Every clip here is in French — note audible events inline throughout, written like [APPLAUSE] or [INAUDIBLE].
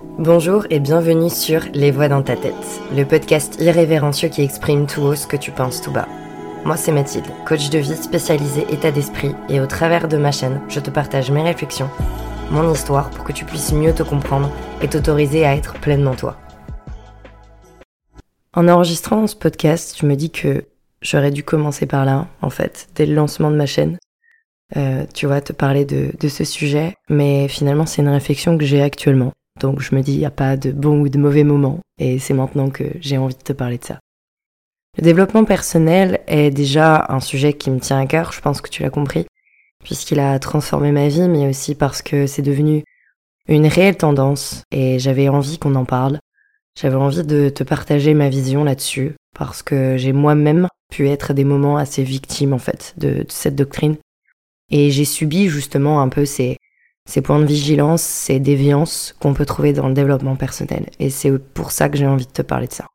Bonjour et bienvenue sur Les Voix dans ta tête, le podcast irrévérencieux qui exprime tout haut ce que tu penses tout bas. Moi c'est Mathilde, coach de vie spécialisé état d'esprit et au travers de ma chaîne, je te partage mes réflexions, mon histoire pour que tu puisses mieux te comprendre et t'autoriser à être pleinement toi. En enregistrant ce podcast, je me dis que j'aurais dû commencer par là, en fait, dès le lancement de ma chaîne. Euh, tu vois, te parler de, de ce sujet, mais finalement c'est une réflexion que j'ai actuellement. Donc je me dis, il n'y a pas de bon ou de mauvais moment, et c'est maintenant que j'ai envie de te parler de ça. Le développement personnel est déjà un sujet qui me tient à cœur, je pense que tu l'as compris, puisqu'il a transformé ma vie, mais aussi parce que c'est devenu une réelle tendance, et j'avais envie qu'on en parle. J'avais envie de te partager ma vision là-dessus, parce que j'ai moi-même pu être des moments assez victimes, en fait, de cette doctrine. Et j'ai subi justement un peu ces, ces points de vigilance, ces déviances qu'on peut trouver dans le développement personnel. Et c'est pour ça que j'ai envie de te parler de ça.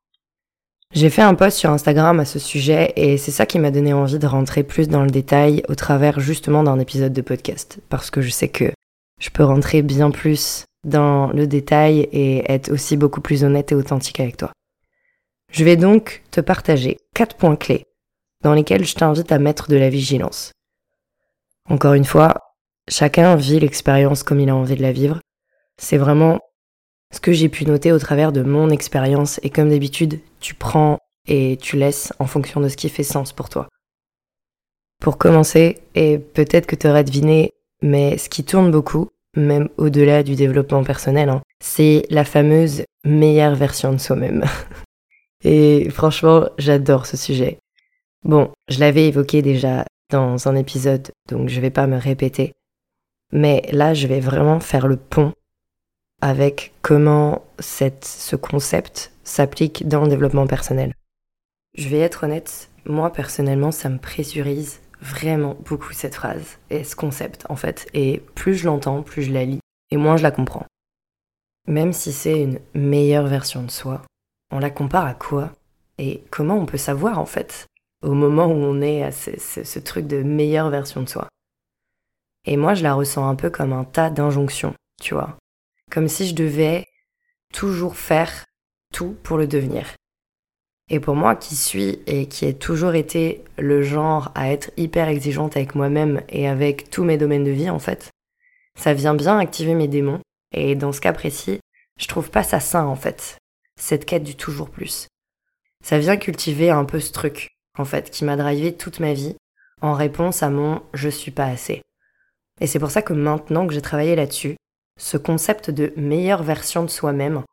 J'ai fait un post sur Instagram à ce sujet et c'est ça qui m'a donné envie de rentrer plus dans le détail au travers justement d'un épisode de podcast. Parce que je sais que je peux rentrer bien plus dans le détail et être aussi beaucoup plus honnête et authentique avec toi. Je vais donc te partager quatre points clés dans lesquels je t'invite à mettre de la vigilance. Encore une fois, Chacun vit l'expérience comme il a envie de la vivre. C'est vraiment ce que j'ai pu noter au travers de mon expérience et comme d'habitude, tu prends et tu laisses en fonction de ce qui fait sens pour toi. Pour commencer, et peut-être que tu aurais deviné, mais ce qui tourne beaucoup, même au-delà du développement personnel, hein, c'est la fameuse meilleure version de soi-même. [LAUGHS] et franchement, j'adore ce sujet. Bon, je l'avais évoqué déjà dans un épisode, donc je vais pas me répéter. Mais là, je vais vraiment faire le pont avec comment ce concept s'applique dans le développement personnel. Je vais être honnête, moi personnellement, ça me pressurise vraiment beaucoup cette phrase et ce concept en fait. Et plus je l'entends, plus je la lis et moins je la comprends. Même si c'est une meilleure version de soi, on la compare à quoi Et comment on peut savoir en fait au moment où on est à ce truc de meilleure version de soi? Et moi, je la ressens un peu comme un tas d'injonctions, tu vois. Comme si je devais toujours faire tout pour le devenir. Et pour moi, qui suis et qui ai toujours été le genre à être hyper exigeante avec moi-même et avec tous mes domaines de vie, en fait, ça vient bien activer mes démons. Et dans ce cas précis, je trouve pas ça sain, en fait, cette quête du toujours plus. Ça vient cultiver un peu ce truc, en fait, qui m'a drivé toute ma vie en réponse à mon je suis pas assez. Et c'est pour ça que maintenant que j'ai travaillé là-dessus, ce concept de meilleure version de soi-même,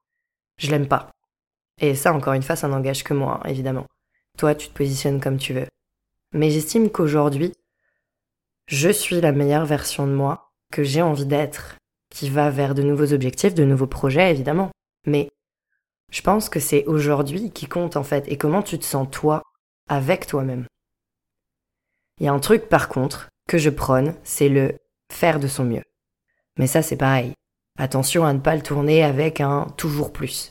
je l'aime pas. Et ça, encore une fois, ça n'engage que moi, hein, évidemment. Toi, tu te positionnes comme tu veux. Mais j'estime qu'aujourd'hui, je suis la meilleure version de moi que j'ai envie d'être, qui va vers de nouveaux objectifs, de nouveaux projets, évidemment. Mais je pense que c'est aujourd'hui qui compte, en fait, et comment tu te sens toi avec toi-même. Il y a un truc, par contre, que je prône, c'est le faire de son mieux. Mais ça, c'est pareil. Attention à ne pas le tourner avec un toujours plus.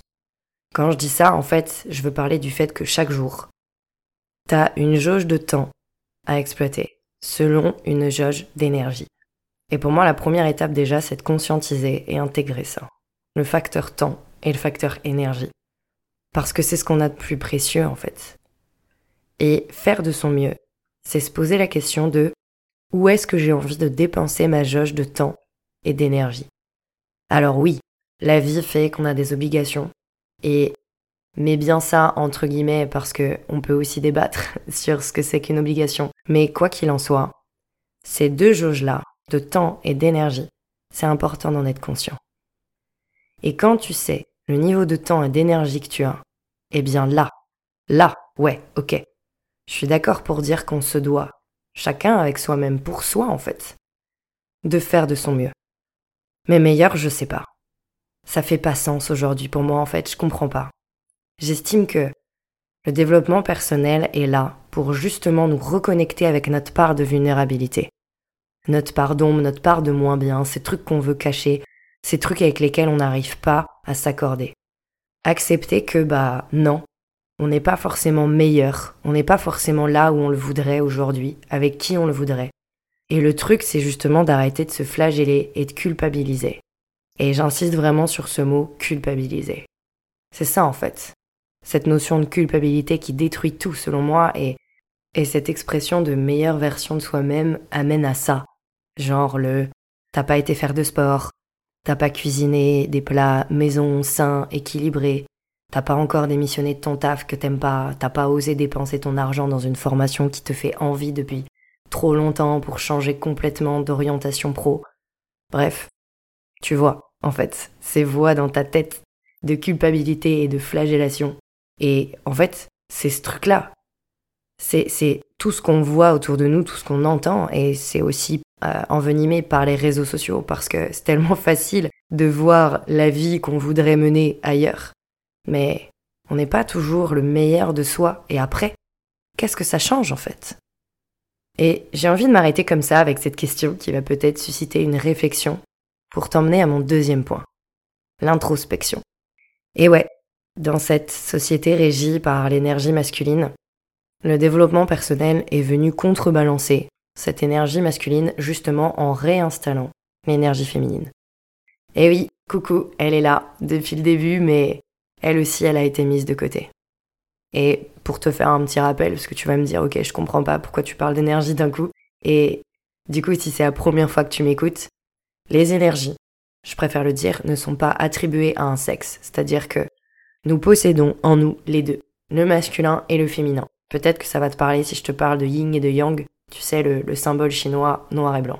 Quand je dis ça, en fait, je veux parler du fait que chaque jour, t'as une jauge de temps à exploiter, selon une jauge d'énergie. Et pour moi, la première étape déjà, c'est de conscientiser et intégrer ça. Le facteur temps et le facteur énergie. Parce que c'est ce qu'on a de plus précieux, en fait. Et faire de son mieux, c'est se poser la question de où est-ce que j'ai envie de dépenser ma jauge de temps et d'énergie? Alors oui, la vie fait qu'on a des obligations et mais bien ça entre guillemets parce que on peut aussi débattre [LAUGHS] sur ce que c'est qu'une obligation. Mais quoi qu'il en soit, ces deux jauges-là, de temps et d'énergie, c'est important d'en être conscient. Et quand tu sais le niveau de temps et d'énergie que tu as, eh bien là, là, ouais, ok. Je suis d'accord pour dire qu'on se doit chacun avec soi-même pour soi en fait, de faire de son mieux. Mais meilleur, je sais pas. Ça fait pas sens aujourd'hui pour moi en fait, je comprends pas. J'estime que le développement personnel est là pour justement nous reconnecter avec notre part de vulnérabilité. Notre part d'ombre, notre part de moins bien, ces trucs qu'on veut cacher, ces trucs avec lesquels on n'arrive pas à s'accorder. Accepter que bah non, on n'est pas forcément meilleur, on n'est pas forcément là où on le voudrait aujourd'hui, avec qui on le voudrait. Et le truc, c'est justement d'arrêter de se flageller et de culpabiliser. Et j'insiste vraiment sur ce mot culpabiliser. C'est ça en fait. Cette notion de culpabilité qui détruit tout selon moi et, et cette expression de meilleure version de soi-même amène à ça. Genre le t'as pas été faire de sport, t'as pas cuisiné des plats maison sains, équilibrés, t'as pas encore démissionné de ton taf que t'aimes pas, t'as pas osé dépenser ton argent dans une formation qui te fait envie depuis trop longtemps pour changer complètement d'orientation pro. Bref, tu vois, en fait, ces voix dans ta tête de culpabilité et de flagellation. Et en fait, c'est ce truc-là. C'est tout ce qu'on voit autour de nous, tout ce qu'on entend, et c'est aussi euh, envenimé par les réseaux sociaux, parce que c'est tellement [LAUGHS] facile de voir la vie qu'on voudrait mener ailleurs. Mais on n'est pas toujours le meilleur de soi, et après, qu'est-ce que ça change en fait? Et j'ai envie de m'arrêter comme ça avec cette question qui va peut-être susciter une réflexion pour t'emmener à mon deuxième point, l'introspection. Et ouais, dans cette société régie par l'énergie masculine, le développement personnel est venu contrebalancer cette énergie masculine justement en réinstallant l'énergie féminine. Et oui, coucou, elle est là depuis le début, mais elle aussi, elle a été mise de côté. Et pour te faire un petit rappel, parce que tu vas me dire, ok, je comprends pas pourquoi tu parles d'énergie d'un coup, et du coup, si c'est la première fois que tu m'écoutes, les énergies, je préfère le dire, ne sont pas attribuées à un sexe, c'est-à-dire que nous possédons en nous les deux, le masculin et le féminin. Peut-être que ça va te parler si je te parle de yin et de yang, tu sais, le, le symbole chinois noir et blanc.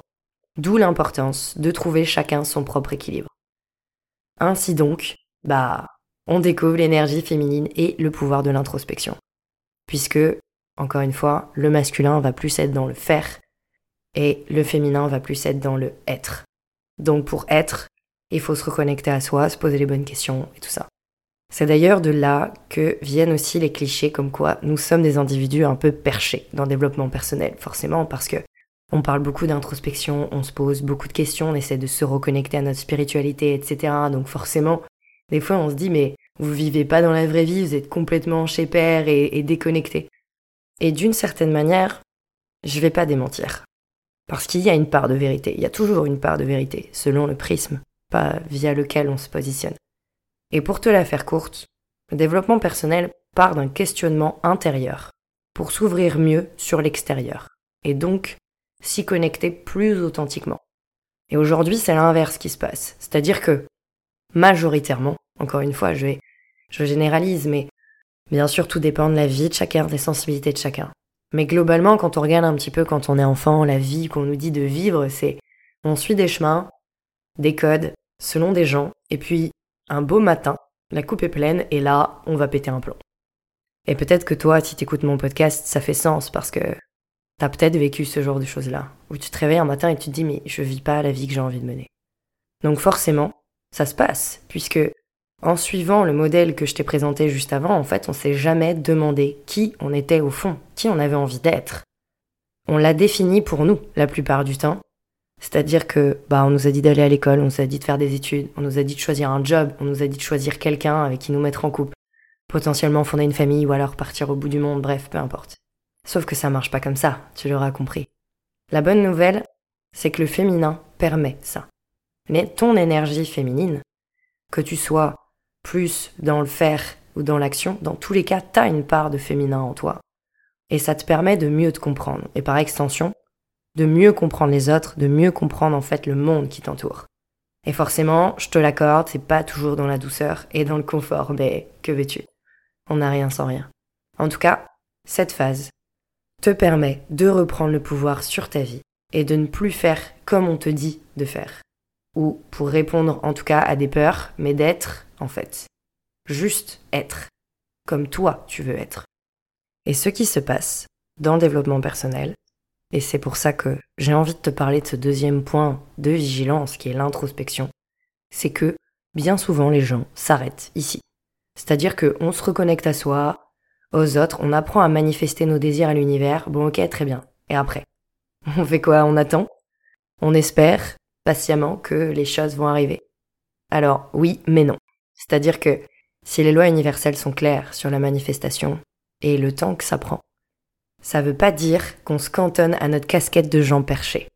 D'où l'importance de trouver chacun son propre équilibre. Ainsi donc, bah, on découvre l'énergie féminine et le pouvoir de l'introspection. Puisque, encore une fois, le masculin va plus être dans le faire et le féminin va plus être dans le être. Donc pour être, il faut se reconnecter à soi, se poser les bonnes questions et tout ça. C'est d'ailleurs de là que viennent aussi les clichés comme quoi nous sommes des individus un peu perchés dans le développement personnel, forcément parce que on parle beaucoup d'introspection, on se pose beaucoup de questions, on essaie de se reconnecter à notre spiritualité, etc. Donc forcément, des fois on se dit mais vous vivez pas dans la vraie vie, vous êtes complètement chez père et, déconnecté. Et d'une certaine manière, je vais pas démentir. Parce qu'il y a une part de vérité, il y a toujours une part de vérité, selon le prisme, pas via lequel on se positionne. Et pour te la faire courte, le développement personnel part d'un questionnement intérieur, pour s'ouvrir mieux sur l'extérieur, et donc s'y connecter plus authentiquement. Et aujourd'hui, c'est l'inverse qui se passe, c'est-à-dire que, majoritairement, encore une fois, je vais, généralise, mais bien sûr, tout dépend de la vie de chacun, des sensibilités de chacun. Mais globalement, quand on regarde un petit peu quand on est enfant, la vie qu'on nous dit de vivre, c'est on suit des chemins, des codes, selon des gens, et puis un beau matin, la coupe est pleine et là, on va péter un plomb. Et peut-être que toi, si t'écoutes mon podcast, ça fait sens parce que t'as peut-être vécu ce genre de choses-là, où tu te réveilles un matin et tu te dis mais je vis pas la vie que j'ai envie de mener. Donc forcément, ça se passe, puisque en suivant le modèle que je t'ai présenté juste avant, en fait, on s'est jamais demandé qui on était au fond, qui on avait envie d'être. On l'a défini pour nous, la plupart du temps. C'est-à-dire que, bah, on nous a dit d'aller à l'école, on nous a dit de faire des études, on nous a dit de choisir un job, on nous a dit de choisir quelqu'un avec qui nous mettre en couple, potentiellement fonder une famille ou alors partir au bout du monde, bref, peu importe. Sauf que ça marche pas comme ça, tu l'auras compris. La bonne nouvelle, c'est que le féminin permet ça. Mais ton énergie féminine, que tu sois plus dans le faire ou dans l'action, dans tous les cas, t'as une part de féminin en toi. Et ça te permet de mieux te comprendre. Et par extension, de mieux comprendre les autres, de mieux comprendre en fait le monde qui t'entoure. Et forcément, je te l'accorde, c'est pas toujours dans la douceur et dans le confort, mais que veux-tu? On n'a rien sans rien. En tout cas, cette phase te permet de reprendre le pouvoir sur ta vie et de ne plus faire comme on te dit de faire. Ou pour répondre en tout cas à des peurs, mais d'être en fait. Juste être, comme toi tu veux être. Et ce qui se passe dans le développement personnel, et c'est pour ça que j'ai envie de te parler de ce deuxième point de vigilance qui est l'introspection, c'est que bien souvent les gens s'arrêtent ici. C'est-à-dire qu'on se reconnecte à soi, aux autres, on apprend à manifester nos désirs à l'univers, bon ok, très bien. Et après? On fait quoi? On attend? On espère? Patiemment que les choses vont arriver. Alors oui, mais non. C'est-à-dire que si les lois universelles sont claires sur la manifestation et le temps que ça prend, ça veut pas dire qu'on se cantonne à notre casquette de gens perchés.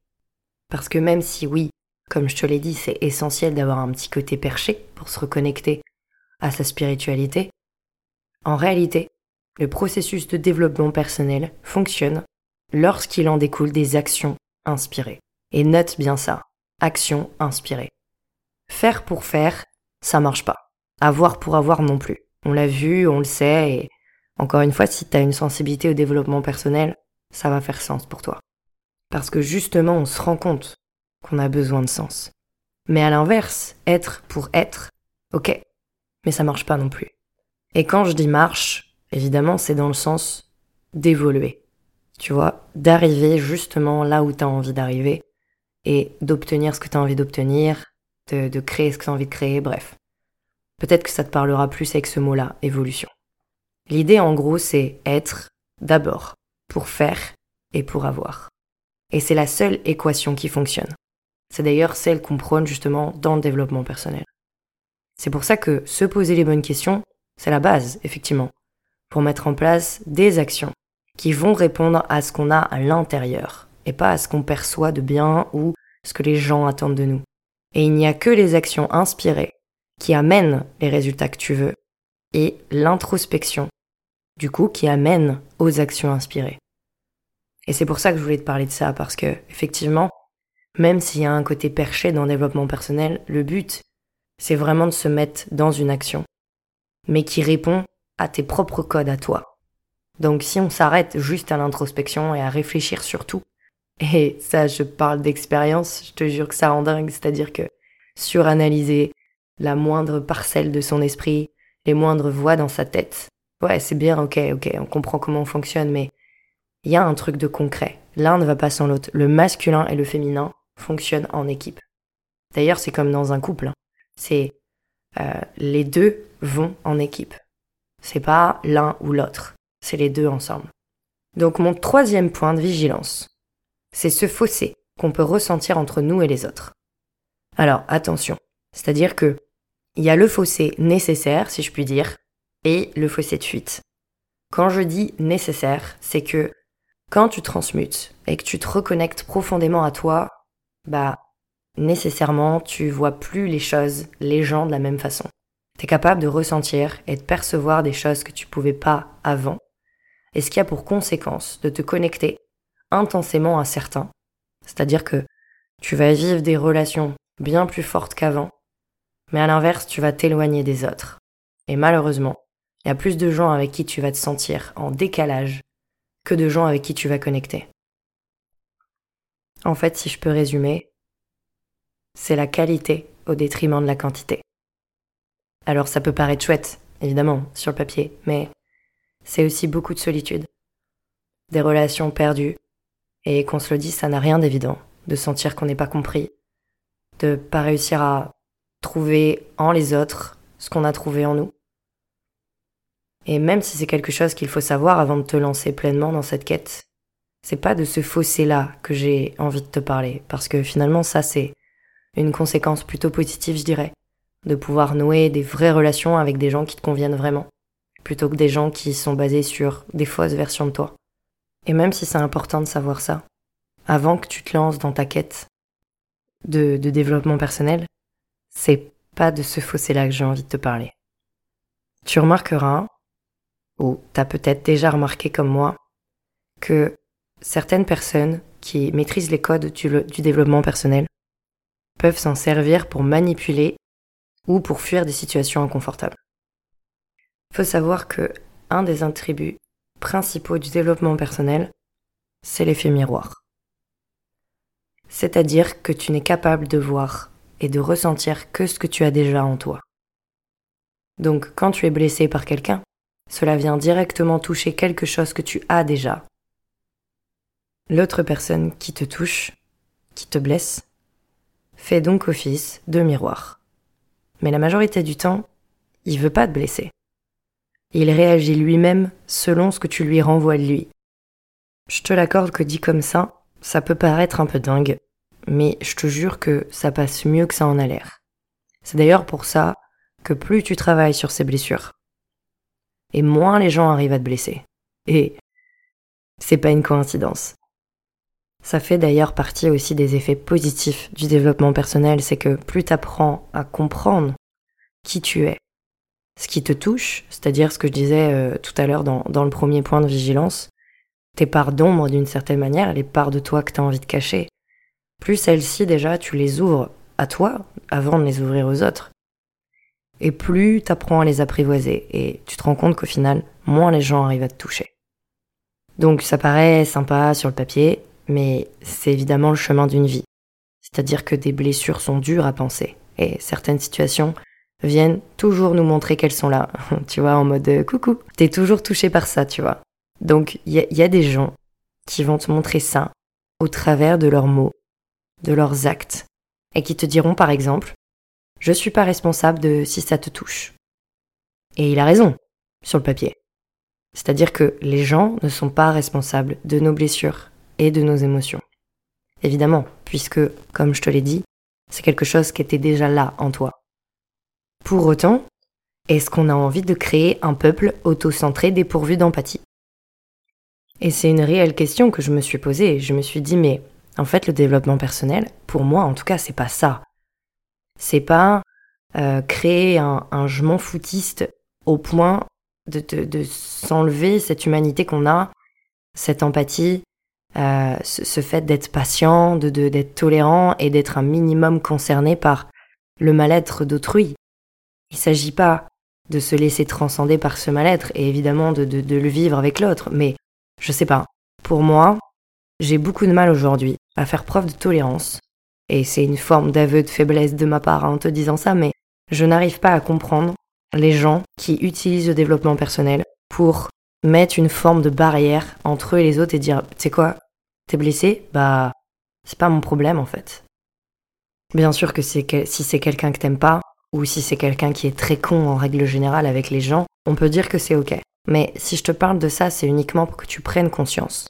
Parce que même si oui, Comme je te l'ai dit, c'est essentiel d'avoir un petit côté perché pour se reconnecter à sa spiritualité. En réalité, le processus de développement personnel fonctionne lorsqu'il en découle des actions inspirées. Et note bien ça, actions inspirées. Faire pour faire, ça marche pas. Avoir pour avoir non plus. On l'a vu, on le sait, et encore une fois, si tu as une sensibilité au développement personnel, ça va faire sens pour toi. Parce que justement, on se rend compte qu'on a besoin de sens. Mais à l'inverse, être pour être, ok, mais ça marche pas non plus. Et quand je dis marche, évidemment, c'est dans le sens d'évoluer. Tu vois, d'arriver justement là où tu as envie d'arriver et d'obtenir ce que tu as envie d'obtenir, de, créer ce que tu as envie de créer, bref. Peut-être que ça te parlera plus avec ce mot-là, évolution. L'idée en gros c'est être d'abord pour faire et pour avoir. Et c'est la seule équation qui fonctionne. C'est d'ailleurs celle qu'on prône justement dans le développement personnel. C'est pour ça que se poser les bonnes questions, c'est la base, effectivement, pour mettre en place des actions qui vont répondre à ce qu'on a à l'intérieur, et pas à ce qu'on perçoit de bien ou ce que les gens attendent de nous. Et il n'y a que les actions inspirées qui amènent les résultats que tu veux, et l'introspection du coup, qui amène aux actions inspirées. Et c'est pour ça que je voulais te parler de ça, parce que, effectivement, même s'il y a un côté perché dans le développement personnel, le but, c'est vraiment de se mettre dans une action, mais qui répond à tes propres codes à toi. Donc si on s'arrête juste à l'introspection et à réfléchir sur tout, et ça je parle d'expérience, je te jure que ça rend dingue, c'est-à-dire que suranalyser la moindre parcelle de son esprit, les moindres voix dans sa tête, Ouais, c'est bien, ok, ok, on comprend comment on fonctionne, mais il y a un truc de concret. L'un ne va pas sans l'autre. Le masculin et le féminin fonctionnent en équipe. D'ailleurs, c'est comme dans un couple. Hein. C'est euh, les deux vont en équipe. C'est pas l'un ou l'autre. C'est les deux ensemble. Donc mon troisième point de vigilance, c'est ce fossé qu'on peut ressentir entre nous et les autres. Alors attention, c'est-à-dire que il y a le fossé nécessaire, si je puis dire, et le fossé de fuite. Quand je dis nécessaire, c'est que quand tu transmutes et que tu te reconnectes profondément à toi, bah nécessairement tu vois plus les choses, les gens de la même façon. Tu es capable de ressentir et de percevoir des choses que tu pouvais pas avant, et ce qui a pour conséquence de te connecter intensément à certains, c'est-à-dire que tu vas vivre des relations bien plus fortes qu'avant, mais à l'inverse tu vas t'éloigner des autres. Et malheureusement, il y a plus de gens avec qui tu vas te sentir en décalage que de gens avec qui tu vas connecter. En fait, si je peux résumer, c'est la qualité au détriment de la quantité. Alors ça peut paraître chouette, évidemment, sur le papier, mais c'est aussi beaucoup de solitude, des relations perdues, et qu'on se le dise, ça n'a rien d'évident, de sentir qu'on n'est pas compris, de pas réussir à trouver en les autres ce qu'on a trouvé en nous. Et même si c'est quelque chose qu'il faut savoir avant de te lancer pleinement dans cette quête, c'est pas de ce fossé-là que j'ai envie de te parler, parce que finalement ça c'est une conséquence plutôt positive, je dirais, de pouvoir nouer des vraies relations avec des gens qui te conviennent vraiment, plutôt que des gens qui sont basés sur des fausses versions de toi. Et même si c'est important de savoir ça, avant que tu te lances dans ta quête de, développement personnel, c'est pas de ce fossé-là que j'ai envie de te parler. Tu remarqueras ou tu as peut-être déjà remarqué comme moi que certaines personnes qui maîtrisent les codes du, développement personnel peuvent s'en servir pour manipuler ou pour fuir des situations inconfortables. Faut savoir que un des attributs principaux du développement personnel, c'est l'effet miroir. C'est-à-dire que tu n'es capable de voir et de ressentir que ce que tu as déjà en toi. Donc quand tu es blessé par quelqu'un, cela vient directement toucher quelque chose que tu as déjà. L'autre personne qui te touche, qui te blesse, fait donc office de miroir. Mais la majorité du temps, il veut pas te blesser. Il réagit lui-même selon ce que tu lui renvoies de lui. Je te l'accorde que dit comme ça, ça peut paraître un peu dingue, mais je te jure que ça passe mieux que ça en a l'air. C'est d'ailleurs pour ça que plus tu travailles sur ces blessures, et moins les gens arrivent à te blesser. Et c'est pas une coïncidence. Ça fait d'ailleurs partie aussi des effets positifs du développement personnel, c'est que plus tu apprends à comprendre qui tu es, ce qui te touche, c'est-à-dire ce que je disais euh, tout à l'heure dans, dans le premier point de vigilance, tes parts d'ombre d'une certaine manière, les parts de toi que tu as envie de cacher, plus celles-ci déjà tu les ouvres à toi avant de les ouvrir aux autres, et plus tu apprends à les apprivoiser, et tu te rends compte qu'au final, moins les gens arrivent à te toucher. Donc ça paraît sympa sur le papier, mais c'est évidemment le chemin d'une vie. C'est-à-dire que des blessures sont dures à penser, et certaines situations viennent toujours nous montrer qu'elles sont là. [LAUGHS] tu vois, en mode euh, coucou, t'es toujours touché par ça, tu vois. Donc il y, y, a des gens qui vont te montrer ça au travers de leurs mots, de leurs actes, et qui te diront par exemple, je suis pas responsable de si ça te touche. Et il a raison, sur le papier. C'est-à-dire que les gens ne sont pas responsables de nos blessures et de nos émotions. Évidemment, puisque, comme je te l'ai dit, c'est quelque chose qui était déjà là en toi. Pour autant, est-ce qu'on a envie de créer un peuple autocentré dépourvu d'empathie? Et c'est une réelle question que je me suis posée je me suis dit, mais en fait, le développement personnel, pour moi en tout cas, c'est pas ça. C'est pas euh, créer un, un je m'en foutiste au point de, s'enlever cette humanité qu'on a, cette empathie, euh, ce, fait d'être patient, de d'être tolérant et d'être un minimum concerné par le mal-être d'autrui. Il ne s'agit pas de se laisser transcender par ce mal-être et évidemment de, le vivre avec l'autre, mais je sais pas. Pour moi, j'ai beaucoup de mal aujourd'hui à faire preuve de tolérance. Et c'est une forme d'aveu de faiblesse de ma part en te disant ça, mais je n'arrive pas à comprendre les gens qui utilisent le développement personnel pour mettre une forme de barrière entre eux et les autres et dire, tu sais quoi, t'es blessé Bah, c'est pas mon problème en fait. Bien sûr que si c'est quelqu'un que t'aimes pas, ou si c'est quelqu'un qui est très con en règle générale avec les gens, on peut dire que c'est ok. Mais si je te parle de ça, c'est uniquement pour que tu prennes conscience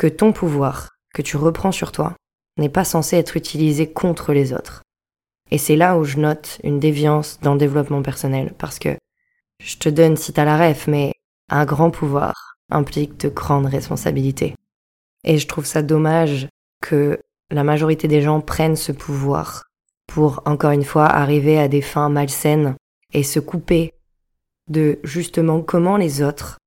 que ton pouvoir, que tu reprends sur toi, n'est pas censé être utilisé contre les autres. Et c'est là où je note une déviance dans le développement personnel, parce que je te donne si t'as la ref, mais un grand pouvoir implique de grandes responsabilités. Et je trouve ça dommage que la majorité des gens prennent ce pouvoir pour, encore une fois, arriver à des fins malsaines et se couper de justement comment les autres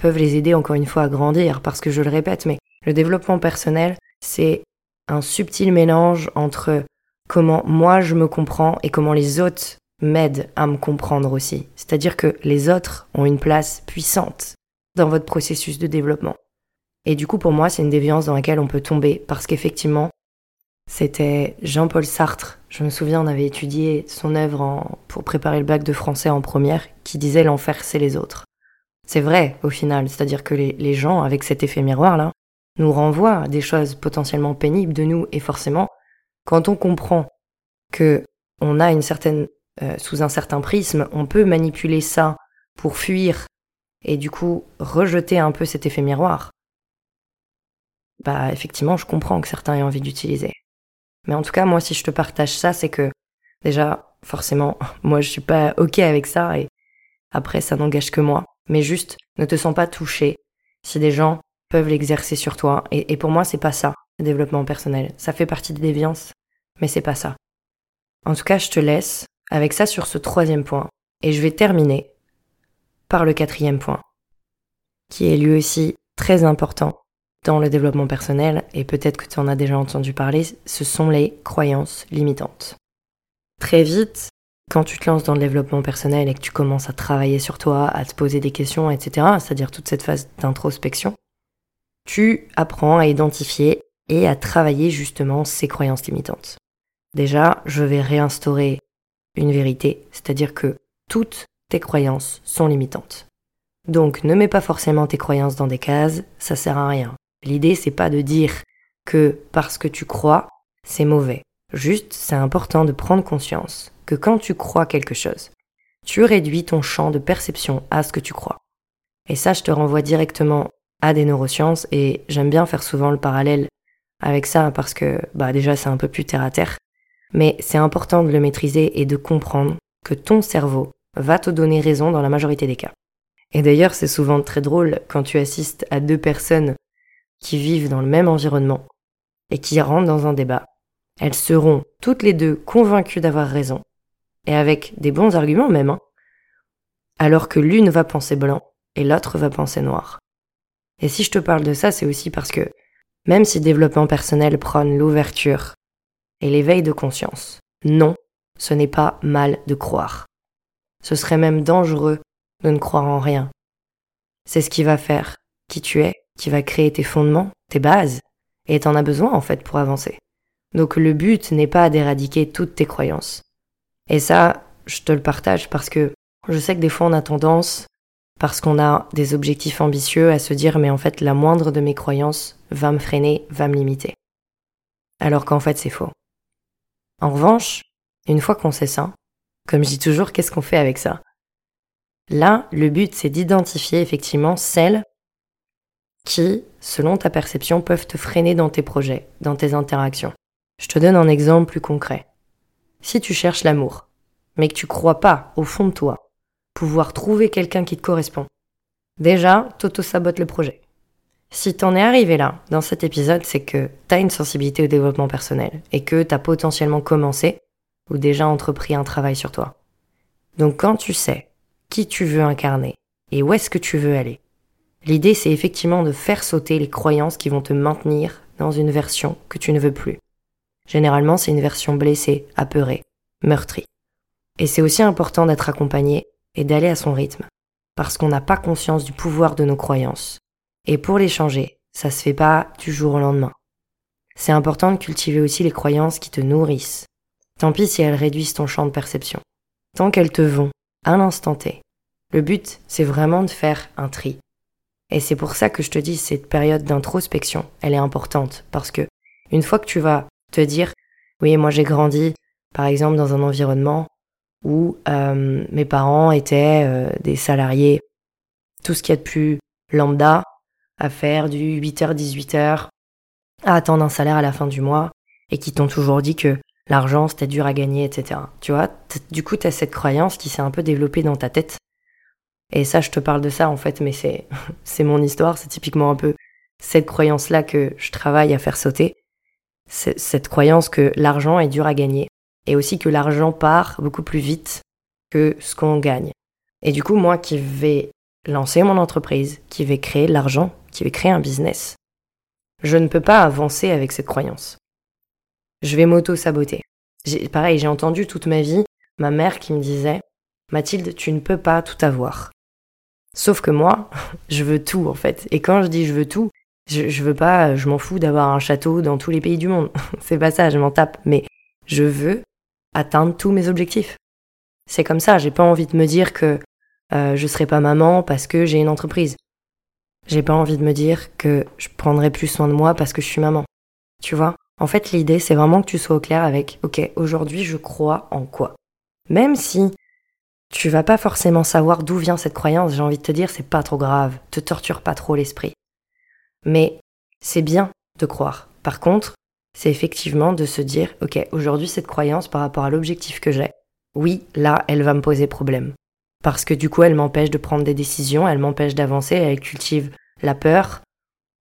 peuvent les aider encore une fois à grandir, parce que je le répète, mais le développement personnel, c'est un subtil mélange entre comment moi je me comprends et comment les autres m'aident à me comprendre aussi. C'est-à-dire que les autres ont une place puissante dans votre processus de développement. Et du coup, pour moi, c'est une déviance dans laquelle on peut tomber parce qu'effectivement, c'était Jean-Paul Sartre. Je me souviens, on avait étudié son œuvre pour préparer le bac de français en première, qui disait l'enfer, c'est les autres. C'est vrai, au final. C'est-à-dire que les, gens, avec cet effet miroir-là, nous renvoient des choses potentiellement pénibles de nous, et forcément, quand on comprend que on a une certaine, euh, sous un certain prisme, on peut manipuler ça pour fuir et du coup rejeter un peu cet effet miroir. Bah effectivement, je comprends que certains aient envie d'utiliser. Mais en tout cas, moi, si je te partage ça, c'est que déjà, forcément, [LAUGHS] moi, je suis pas ok avec ça et après, ça n'engage que moi. Mais juste, ne te sens pas touché si des gens peuvent l'exercer sur toi. Et, et pour moi, c'est pas ça développement personnel. Ça fait partie des déviances, mais c'est pas ça. En tout cas, je te laisse avec ça sur ce troisième point. Et je vais terminer par le quatrième point, qui est lui aussi très important dans le développement personnel, et peut-être que tu en as déjà entendu parler, ce sont les croyances limitantes. Très vite, quand tu te lances dans le développement personnel et que tu commences à travailler sur toi, à te poser des questions, etc., c'est-à-dire toute cette phase d'introspection, tu apprends à identifier et à travailler justement ces croyances limitantes. Déjà, je vais réinstaurer une vérité, c'est-à-dire que toutes tes croyances sont limitantes. Donc ne mets pas forcément tes croyances dans des cases, ça sert à rien. L'idée c'est pas de dire que parce que tu crois, c'est mauvais. Juste, c'est important de prendre conscience que quand tu crois quelque chose, tu réduis ton champ de perception à ce que tu crois. Et ça, je te renvoie directement à des neurosciences et j'aime bien faire souvent le parallèle avec ça parce que bah déjà c'est un peu plus terre à terre. Mais c'est important de le maîtriser et de comprendre que ton cerveau va te donner raison dans la majorité des cas. Et d'ailleurs, c'est souvent très drôle quand tu assistes à deux personnes qui vivent dans le même environnement et qui rentrent dans un débat, elles seront toutes les deux convaincues d'avoir raison, et avec des bons arguments même, hein, alors que l'une va penser blanc et l'autre va penser noir. Et si je te parle de ça, c'est aussi parce que même si développement personnel prône l'ouverture et l'éveil de conscience, non, ce n'est pas mal de croire. Ce serait même dangereux de ne croire en rien. C'est ce qui va faire qui tu es, qui va créer tes fondements, tes bases, et t'en as besoin en fait pour avancer. Donc le but n'est pas d'éradiquer toutes tes croyances. Et ça, je te le partage parce que je sais que des fois on a tendance, parce qu'on a des objectifs ambitieux, à se dire mais en fait la moindre de mes croyances va me freiner, va me limiter. Alors qu'en fait c'est faux. En revanche, une fois qu'on sait ça, comme je dis toujours, qu'est-ce qu'on fait avec ça? Là, le but c'est d'identifier effectivement celles qui, selon ta perception, peuvent te freiner dans tes projets, dans tes interactions. Je te donne un exemple plus concret. Si tu cherches l'amour, mais que tu crois pas, au fond de toi, pouvoir trouver quelqu'un qui te correspond, déjà, t'auto-sabotes le projet. Si t'en es arrivé là, dans cet épisode, c'est que t'as une sensibilité au développement personnel et que t'as potentiellement commencé ou déjà entrepris un travail sur toi. Donc quand tu sais qui tu veux incarner et où est-ce que tu veux aller, l'idée c'est effectivement de faire sauter les croyances qui vont te maintenir dans une version que tu ne veux plus. Généralement, c'est une version blessée, apeurée, meurtrie. Et c'est aussi important d'être accompagné et d'aller à son rythme, parce qu'on n'a pas conscience du pouvoir de nos croyances. Et pour les changer, ça se fait pas du jour au lendemain. C'est important de cultiver aussi les croyances qui te nourrissent. Tant pis si elles réduisent ton champ de perception. Tant qu'elles te vont, à l'instant T. Le but, c'est vraiment de faire un tri. Et c'est pour ça que je te dis, cette période d'introspection, elle est importante, parce que une fois que tu vas te dire, oui, moi j'ai grandi, par exemple, dans un environnement où euh, mes parents étaient euh, des salariés, tout ce qu'il y a de plus lambda, à faire du 8h, 18h, à attendre un salaire à la fin du mois, et qui t'ont toujours dit que l'argent c'était dur à gagner, etc. Tu vois, du coup, tu cette croyance qui s'est un peu développée dans ta tête. Et ça, je te parle de ça en fait, mais c'est, [LAUGHS] c'est mon histoire, c'est typiquement un peu cette croyance-là que je travaille à faire sauter cette croyance que l'argent est dur à gagner et aussi que l'argent part beaucoup plus vite que ce qu'on gagne. Et du coup, moi qui vais lancer mon entreprise, qui vais créer de l'argent, qui vais créer un business, je ne peux pas avancer avec cette croyance. Je vais m'auto-saboter. Pareil, j'ai entendu toute ma vie ma mère qui me disait Mathilde, tu ne peux pas tout avoir. Sauf que moi, [LAUGHS] je veux tout en fait. Et quand je dis je veux tout, je, veux pas, je m'en fous d'avoir un château dans tous les pays du monde. [LAUGHS] c'est pas ça, je m'en tape. Mais je veux atteindre tous mes objectifs. C'est comme ça, j'ai pas envie de me dire que euh, je serai pas maman parce que j'ai une entreprise. J'ai pas envie de me dire que je prendrai plus soin de moi parce que je suis maman. Tu vois? En fait, l'idée, c'est vraiment que tu sois au clair avec, ok, aujourd'hui, je crois en quoi? Même si tu vas pas forcément savoir d'où vient cette croyance, j'ai envie de te dire, c'est pas trop grave, te torture pas trop l'esprit. Mais c'est bien de croire. Par contre, c'est effectivement de se dire, ok, aujourd'hui cette croyance par rapport à l'objectif que j'ai, oui, là, elle va me poser problème. Parce que du coup, elle m'empêche de prendre des décisions, elle m'empêche d'avancer, elle cultive la peur.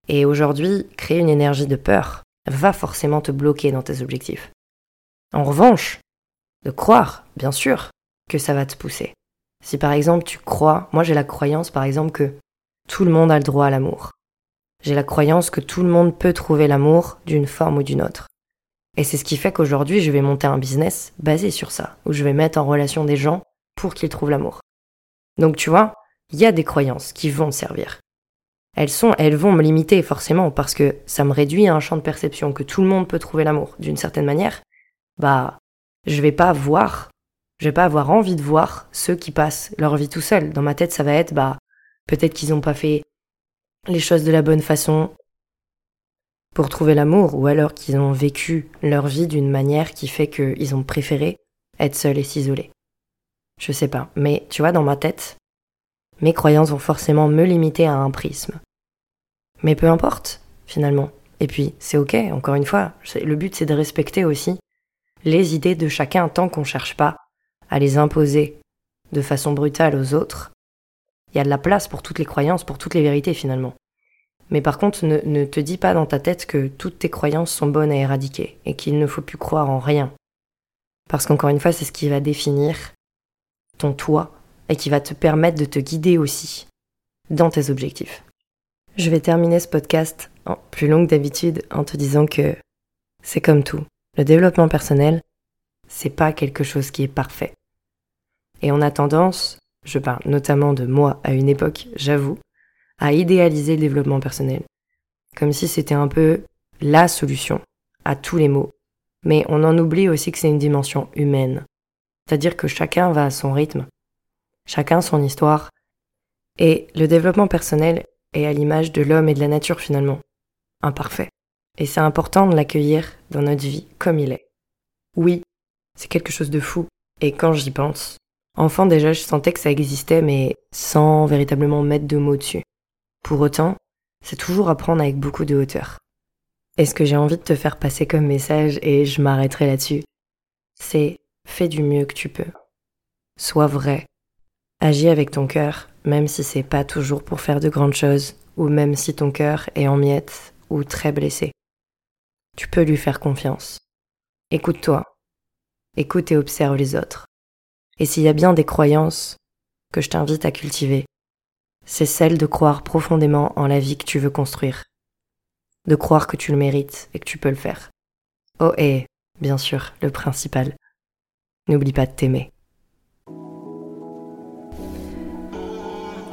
Et aujourd'hui, créer une énergie de peur va forcément te bloquer dans tes objectifs. En revanche, de croire, bien sûr, ça va te pousser. Si par exemple tu crois, moi j'ai la croyance par exemple que tout le monde a le droit à l'amour. J'ai la croyance que tout le monde peut trouver l'amour d'une forme ou d'une autre. Et c'est ce qui fait qu'aujourd'hui, je vais monter un business basé sur ça, où je vais mettre en relation des gens pour qu'ils trouvent l'amour. Donc tu vois, il y a des croyances qui vont servir. Elles sont, elles vont me limiter forcément parce que ça me réduit à un champ de perception que tout le monde peut trouver l'amour d'une certaine manière. Bah, je vais pas voir, je vais pas avoir envie de voir ceux qui passent leur vie tout seuls. Dans ma tête, ça va être bah peut-être qu'ils n'ont pas fait les choses de la bonne façon pour trouver l'amour, ou alors qu'ils ont vécu leur vie d'une manière qui fait qu'ils ont préféré être seuls et s'isoler. Je sais pas, mais tu vois, dans ma tête, mes croyances vont forcément me limiter à un prisme. Mais peu importe, finalement. Et puis, c'est ok, encore une fois, le but c'est de respecter aussi les idées de chacun tant qu'on cherche pas à les imposer de façon brutale aux autres il y a de la place pour toutes les croyances, pour toutes les vérités finalement. Mais par contre, ne, te dis pas dans ta tête que toutes tes croyances sont bonnes à éradiquer et qu'il ne faut plus croire en rien. Parce qu'encore une fois, c'est ce qui va définir ton toi et qui va te permettre de te guider aussi dans tes objectifs. Je vais terminer ce podcast plus long que d'habitude en te disant que c'est comme tout. Le développement personnel, c'est pas quelque chose qui est parfait. Et on a tendance, je parle notamment de moi à une époque, j'avoue, à idéaliser le développement personnel. Comme si c'était un peu la solution à tous les maux. Mais on en oublie aussi que c'est une dimension humaine. C'est-à-dire que chacun va à son rythme, chacun son histoire. Et le développement personnel est à l'image de l'homme et de la nature finalement. Imparfait. Et c'est important de l'accueillir dans notre vie comme il est. Oui, c'est quelque chose de fou. Et quand j'y pense, enfant déjà je sentais que ça existait mais sans véritablement mettre de mots dessus. Pour autant, c'est toujours à prendre avec beaucoup de hauteur. Et ce que j'ai envie de te faire passer comme message, et je m'arrêterai là-dessus, c'est fais du mieux que tu peux. Sois vrai. Agis avec ton cœur, même si c'est pas toujours pour faire de grandes choses, ou même si ton cœur est en miettes ou très blessé. Tu peux lui faire confiance. Écoute-toi. Écoute et observe les autres. Et s'il y a bien des croyances que je t'invite à cultiver, c'est celle de croire profondément en la vie que tu veux construire. De croire que tu le mérites et que tu peux le faire. Oh et, bien sûr, le principal. N'oublie pas de t'aimer.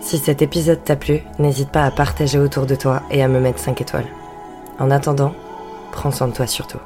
Si cet épisode t'a plu, n'hésite pas à partager autour de toi et à me mettre 5 étoiles. En attendant, prends soin de toi surtout.